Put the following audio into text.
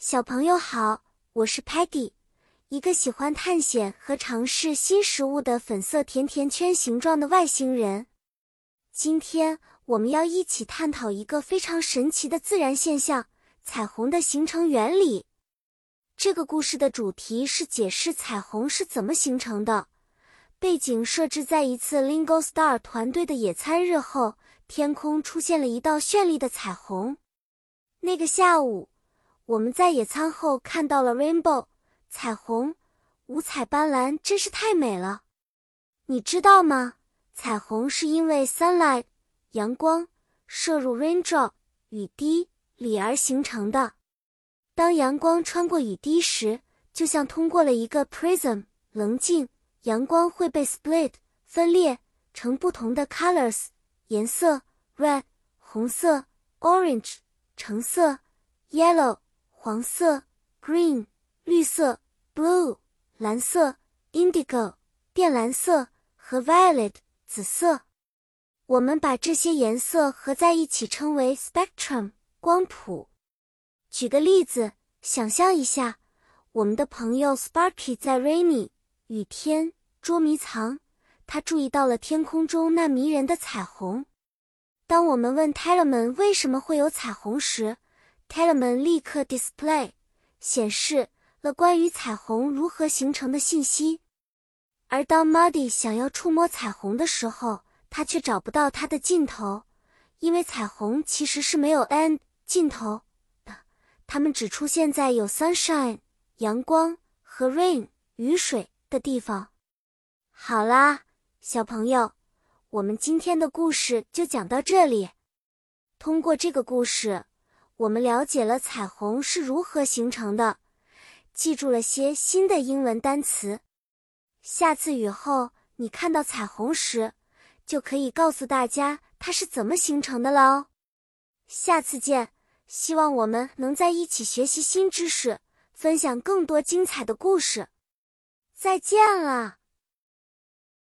小朋友好，我是 Patty，一个喜欢探险和尝试新食物的粉色甜甜圈形状的外星人。今天我们要一起探讨一个非常神奇的自然现象——彩虹的形成原理。这个故事的主题是解释彩虹是怎么形成的。背景设置在一次 Lingo Star 团队的野餐日后，天空出现了一道绚丽的彩虹。那个下午。我们在野餐后看到了 rainbow 彩虹，五彩斑斓，真是太美了。你知道吗？彩虹是因为 sunlight 阳光射入 raindrop 雨滴里而形成的。当阳光穿过雨滴时，就像通过了一个 prism 棱镜，阳光会被 split 分裂成不同的 colors 颜色：red 红色，orange 橙色，yellow。黄色，green，绿色，blue，蓝色，indigo，靛蓝色和 violet，紫色。我们把这些颜色合在一起称为 spectrum，光谱。举个例子，想象一下，我们的朋友 Sparky 在 rainy 雨天捉迷藏，他注意到了天空中那迷人的彩虹。当我们问 Tellerman 为什么会有彩虹时 Telemon 立刻 display 显示了关于彩虹如何形成的信息，而当 Muddy 想要触摸彩虹的时候，他却找不到它的尽头，因为彩虹其实是没有 end 尽头的，它们只出现在有 sunshine 阳光和 rain 雨水的地方。好啦，小朋友，我们今天的故事就讲到这里。通过这个故事。我们了解了彩虹是如何形成的，记住了些新的英文单词。下次雨后你看到彩虹时，就可以告诉大家它是怎么形成的了哦。下次见，希望我们能在一起学习新知识，分享更多精彩的故事。再见了。